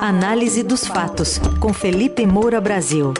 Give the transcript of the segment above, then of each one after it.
Análise dos fatos, com Felipe Moura Brasil.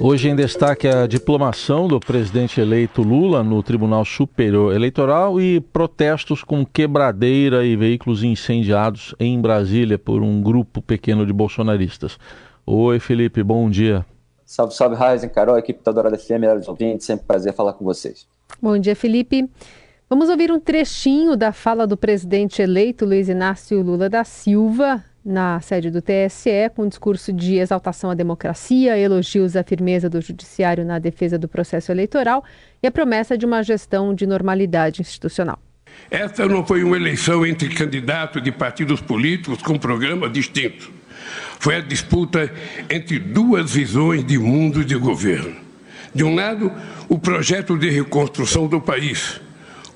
Hoje em destaque a diplomação do presidente eleito Lula no Tribunal Superior Eleitoral e protestos com quebradeira e veículos incendiados em Brasília por um grupo pequeno de bolsonaristas. Oi, Felipe, bom dia. Salve, salve, Raizen, Carol, equipe da Dourada FM, melhores ouvintes, sempre prazer falar com vocês. Bom dia, Felipe. Vamos ouvir um trechinho da fala do presidente eleito Luiz Inácio Lula da Silva na sede do TSE, com um discurso de exaltação à democracia, elogios à firmeza do judiciário na defesa do processo eleitoral e a promessa de uma gestão de normalidade institucional. Esta não foi uma eleição entre candidatos de partidos políticos com programas distintos. Foi a disputa entre duas visões de mundo de governo. De um lado, o projeto de reconstrução do país,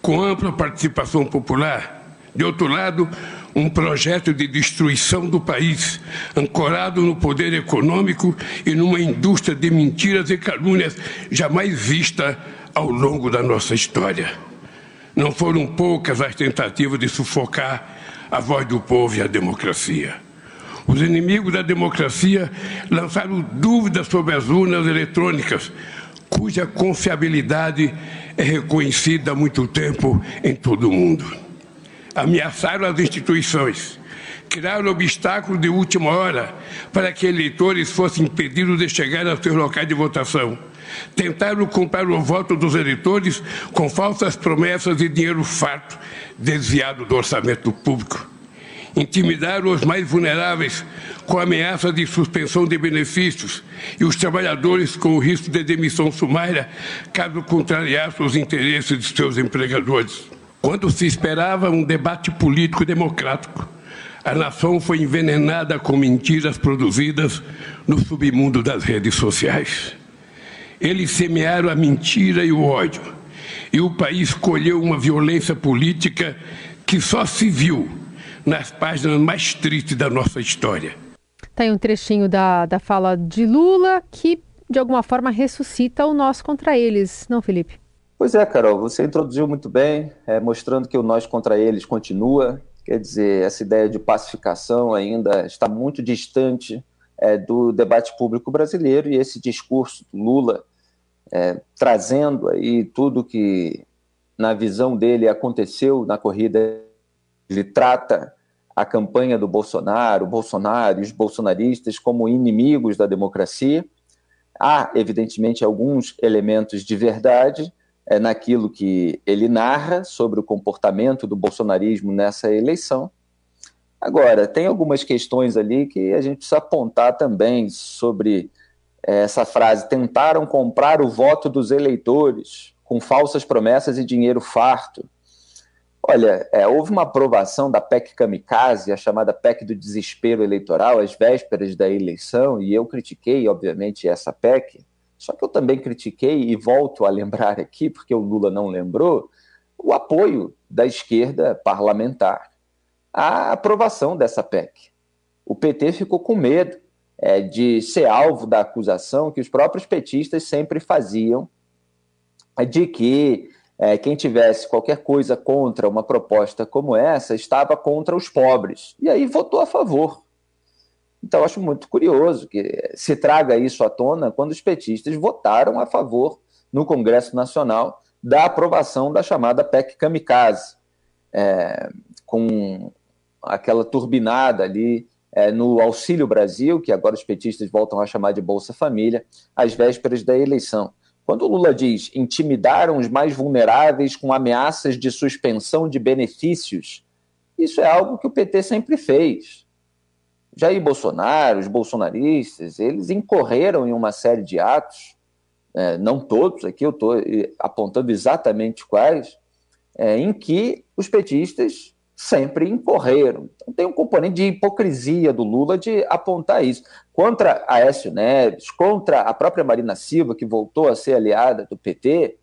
com ampla participação popular. De outro lado, um projeto de destruição do país, ancorado no poder econômico e numa indústria de mentiras e calúnias jamais vista ao longo da nossa história. Não foram poucas as tentativas de sufocar a voz do povo e a democracia. Os inimigos da democracia lançaram dúvidas sobre as urnas eletrônicas, cuja confiabilidade é reconhecida há muito tempo em todo o mundo. Ameaçaram as instituições, criaram obstáculos de última hora para que eleitores fossem impedidos de chegar aos seus locais de votação. Tentaram comprar o voto dos eleitores com falsas promessas e dinheiro farto desviado do orçamento público intimidaram os mais vulneráveis com ameaça de suspensão de benefícios e os trabalhadores com o risco de demissão sumária caso contrariassem os interesses de seus empregadores. Quando se esperava um debate político democrático, a nação foi envenenada com mentiras produzidas no submundo das redes sociais. Eles semearam a mentira e o ódio, e o país colheu uma violência política que só se viu nas páginas mais tristes da nossa história. Tem tá um trechinho da, da fala de Lula que, de alguma forma, ressuscita o nós contra eles, não, Felipe? Pois é, Carol, você introduziu muito bem, é, mostrando que o nós contra eles continua. Quer dizer, essa ideia de pacificação ainda está muito distante é, do debate público brasileiro e esse discurso do Lula é, trazendo aí tudo que, na visão dele, aconteceu na corrida ele trata a campanha do Bolsonaro, o Bolsonaro e os bolsonaristas como inimigos da democracia. Há, evidentemente, alguns elementos de verdade é, naquilo que ele narra sobre o comportamento do bolsonarismo nessa eleição. Agora, tem algumas questões ali que a gente precisa apontar também sobre é, essa frase: tentaram comprar o voto dos eleitores com falsas promessas e dinheiro farto. Olha, é, houve uma aprovação da PEC Kamikaze, a chamada PEC do desespero eleitoral, às vésperas da eleição, e eu critiquei, obviamente, essa PEC, só que eu também critiquei, e volto a lembrar aqui, porque o Lula não lembrou, o apoio da esquerda parlamentar à aprovação dessa PEC. O PT ficou com medo é, de ser alvo da acusação que os próprios petistas sempre faziam de que é, quem tivesse qualquer coisa contra uma proposta como essa estava contra os pobres. E aí votou a favor. Então, acho muito curioso que se traga isso à tona quando os petistas votaram a favor no Congresso Nacional da aprovação da chamada PEC Kamikaze, é, com aquela turbinada ali é, no Auxílio Brasil, que agora os petistas voltam a chamar de Bolsa Família, às vésperas da eleição. Quando o Lula diz intimidaram os mais vulneráveis com ameaças de suspensão de benefícios, isso é algo que o PT sempre fez. Jair Bolsonaro, os bolsonaristas, eles incorreram em uma série de atos, é, não todos, aqui eu estou apontando exatamente quais, é, em que os petistas sempre incorreram. Então, tem um componente de hipocrisia do Lula de apontar isso. Contra Aécio Neves, contra a própria Marina Silva, que voltou a ser aliada do PT,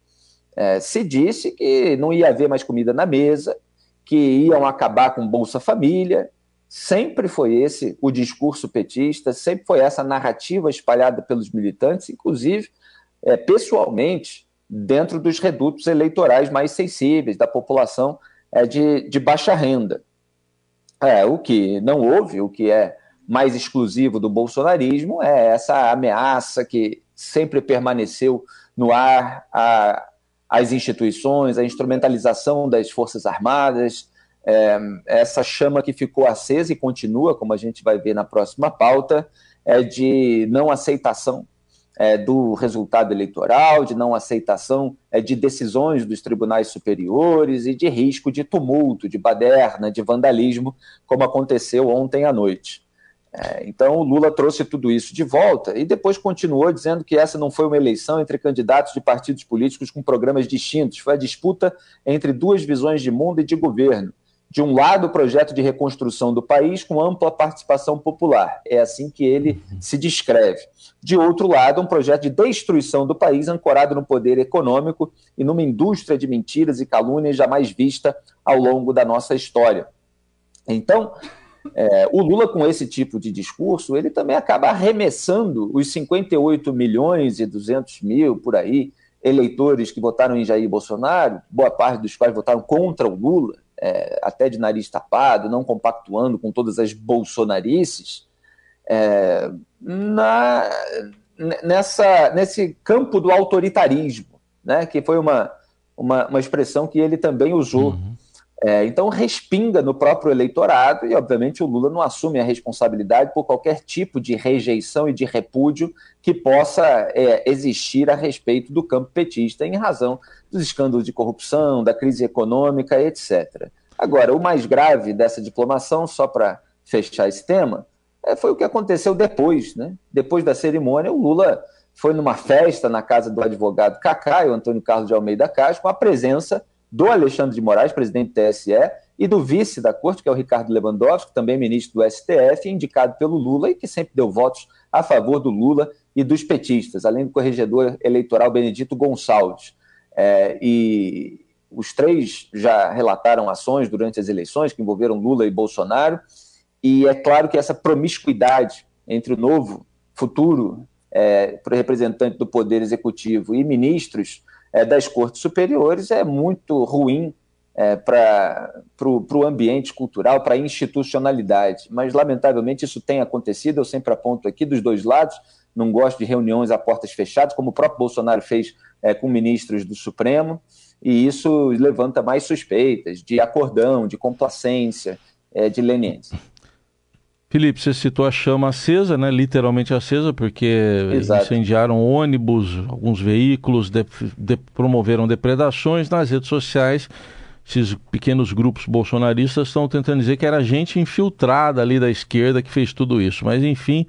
é, se disse que não ia haver mais comida na mesa, que iam acabar com Bolsa Família. Sempre foi esse o discurso petista, sempre foi essa narrativa espalhada pelos militantes, inclusive é, pessoalmente, dentro dos redutos eleitorais mais sensíveis da população é, de, de baixa renda. É, o que não houve, o que é mais exclusivo do bolsonarismo é essa ameaça que sempre permaneceu no ar a, as instituições, a instrumentalização das Forças Armadas, é, essa chama que ficou acesa e continua, como a gente vai ver na próxima pauta, é de não aceitação é, do resultado eleitoral, de não aceitação é, de decisões dos tribunais superiores e de risco de tumulto, de baderna, de vandalismo, como aconteceu ontem à noite. É, então, Lula trouxe tudo isso de volta e depois continuou dizendo que essa não foi uma eleição entre candidatos de partidos políticos com programas distintos, foi a disputa entre duas visões de mundo e de governo. De um lado, o projeto de reconstrução do país com ampla participação popular. É assim que ele se descreve. De outro lado, um projeto de destruição do país ancorado no poder econômico e numa indústria de mentiras e calúnias jamais vista ao longo da nossa história. Então, é, o Lula, com esse tipo de discurso, ele também acaba arremessando os 58 milhões e 200 mil, por aí, eleitores que votaram em Jair Bolsonaro, boa parte dos quais votaram contra o Lula, é, até de nariz tapado, não compactuando com todas as bolsonarices, é, na, nessa, nesse campo do autoritarismo, né, que foi uma, uma, uma expressão que ele também usou. Uhum. É, então respinga no próprio eleitorado e, obviamente, o Lula não assume a responsabilidade por qualquer tipo de rejeição e de repúdio que possa é, existir a respeito do campo petista em razão dos escândalos de corrupção, da crise econômica, etc. Agora, o mais grave dessa diplomação, só para fechar esse tema, é, foi o que aconteceu depois. Né? Depois da cerimônia, o Lula foi numa festa na casa do advogado Cacá, o Antônio Carlos de Almeida Castro, com a presença do Alexandre de Moraes, presidente do TSE, e do vice da corte, que é o Ricardo Lewandowski, também ministro do STF, indicado pelo Lula e que sempre deu votos a favor do Lula e dos petistas, além do corregedor eleitoral Benedito Gonçalves. É, e os três já relataram ações durante as eleições que envolveram Lula e Bolsonaro, e é claro que essa promiscuidade entre o novo futuro é, representante do Poder Executivo e ministros é, das cortes superiores é muito ruim é, para o ambiente cultural, para a institucionalidade. Mas, lamentavelmente, isso tem acontecido. Eu sempre aponto aqui dos dois lados. Não gosto de reuniões a portas fechadas, como o próprio Bolsonaro fez é, com ministros do Supremo, e isso levanta mais suspeitas de acordão, de complacência, é, de leniência. Felipe, você citou a chama acesa, né? literalmente acesa, porque Exato. incendiaram ônibus, alguns veículos, de, de, promoveram depredações nas redes sociais. Esses pequenos grupos bolsonaristas estão tentando dizer que era gente infiltrada ali da esquerda que fez tudo isso. Mas, enfim,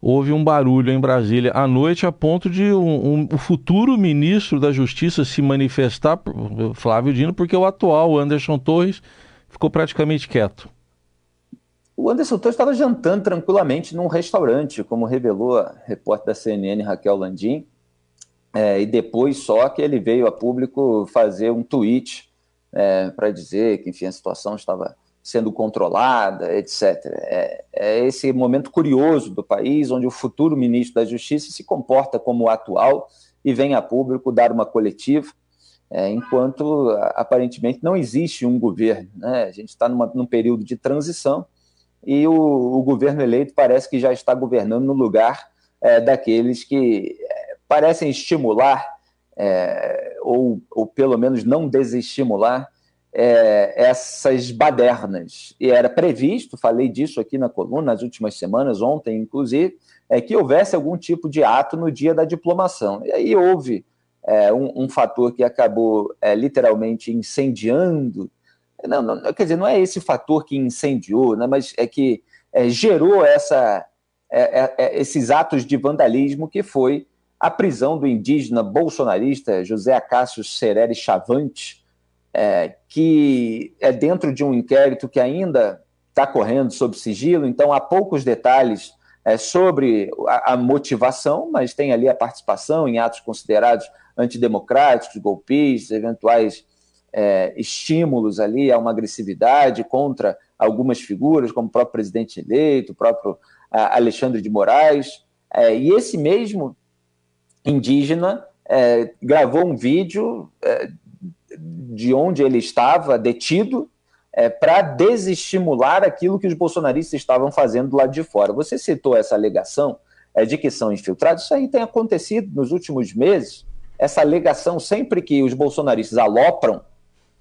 houve um barulho em Brasília à noite a ponto de um, um, o futuro ministro da Justiça se manifestar, Flávio Dino, porque o atual, Anderson Torres, ficou praticamente quieto. O Anderson Torres estava jantando tranquilamente num restaurante, como revelou a repórter da CNN Raquel Landim, é, e depois só que ele veio a público fazer um tweet é, para dizer que, enfim, a situação estava sendo controlada, etc. É, é, esse momento curioso do país, onde o futuro ministro da Justiça se comporta como o atual e vem a público dar uma coletiva, é, enquanto aparentemente não existe um governo. Né? A gente está num período de transição e o, o, governo eleito parece que já está governando no lugar é, daqueles que é, parecem estimular, é, ou, ou pelo menos não desestimular, é, essas badernas. E era previsto, falei disso aqui na coluna nas últimas semanas, ontem inclusive, é, que houvesse algum tipo de ato no dia da diplomação. E aí houve é, um, um, fator que acabou é, literalmente incendiando não, não, quer dizer, não é esse fator que incendiou, né, mas é que é, gerou essa, é, é, é, esses atos de vandalismo que foi a prisão do indígena bolsonarista José Acácio Sereri Chavante, é, que é dentro de um inquérito que ainda está correndo sob sigilo, então há poucos detalhes é, sobre a, a, motivação, mas tem ali a participação em atos considerados antidemocráticos, golpistas, eventuais é, estímulos ali a uma agressividade contra algumas figuras, como o próprio presidente eleito, o próprio Alexandre de Moraes. É, e esse mesmo indígena é, gravou um vídeo é, de onde ele estava detido é, para desestimular aquilo que os bolsonaristas estavam fazendo do lado de fora. Você citou essa alegação é, de que são infiltrados, isso aí tem acontecido nos últimos meses. Essa alegação, sempre que os bolsonaristas alopram,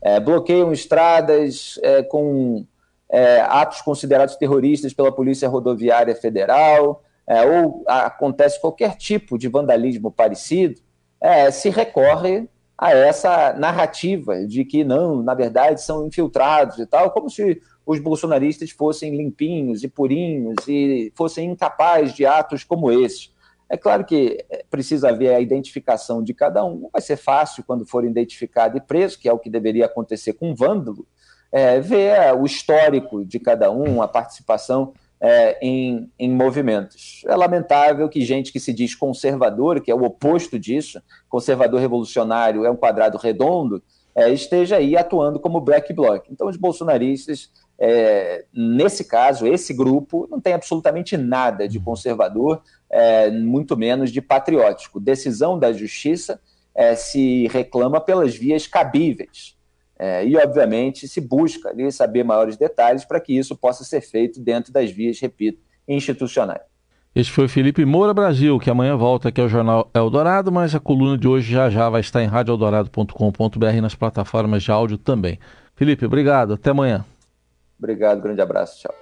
é, bloqueiam estradas é, com é, atos considerados terroristas pela Polícia Rodoviária Federal, é, ou acontece qualquer tipo de vandalismo parecido, é, se recorre a essa narrativa de que não, na verdade, são infiltrados e tal, como se os bolsonaristas fossem limpinhos e purinhos e fossem incapazes de atos como esse. É claro que é, precisa haver a identificação de cada um. Não vai ser fácil quando for identificado e preso, que é o que deveria acontecer com um vândalo, é, ver o histórico de cada um, a participação é, em, em movimentos. É lamentável que gente que se diz conservador, que é o oposto disso, conservador revolucionário é um quadrado redondo, é, esteja aí atuando como black bloc. Então, os bolsonaristas, é, nesse caso, esse grupo, não tem absolutamente nada de conservador, é, muito menos de patriótico. Decisão da justiça é, se reclama pelas vias cabíveis. É, e, obviamente, se busca ali, saber maiores detalhes para que isso possa ser feito dentro das vias, repito, institucionais. Este foi Felipe Moura Brasil, que amanhã volta aqui ao Jornal Eldorado, mas a coluna de hoje já já vai estar em radioeldorado.com.br e nas plataformas de áudio também. Felipe, obrigado. Até amanhã. Obrigado, grande abraço. Tchau.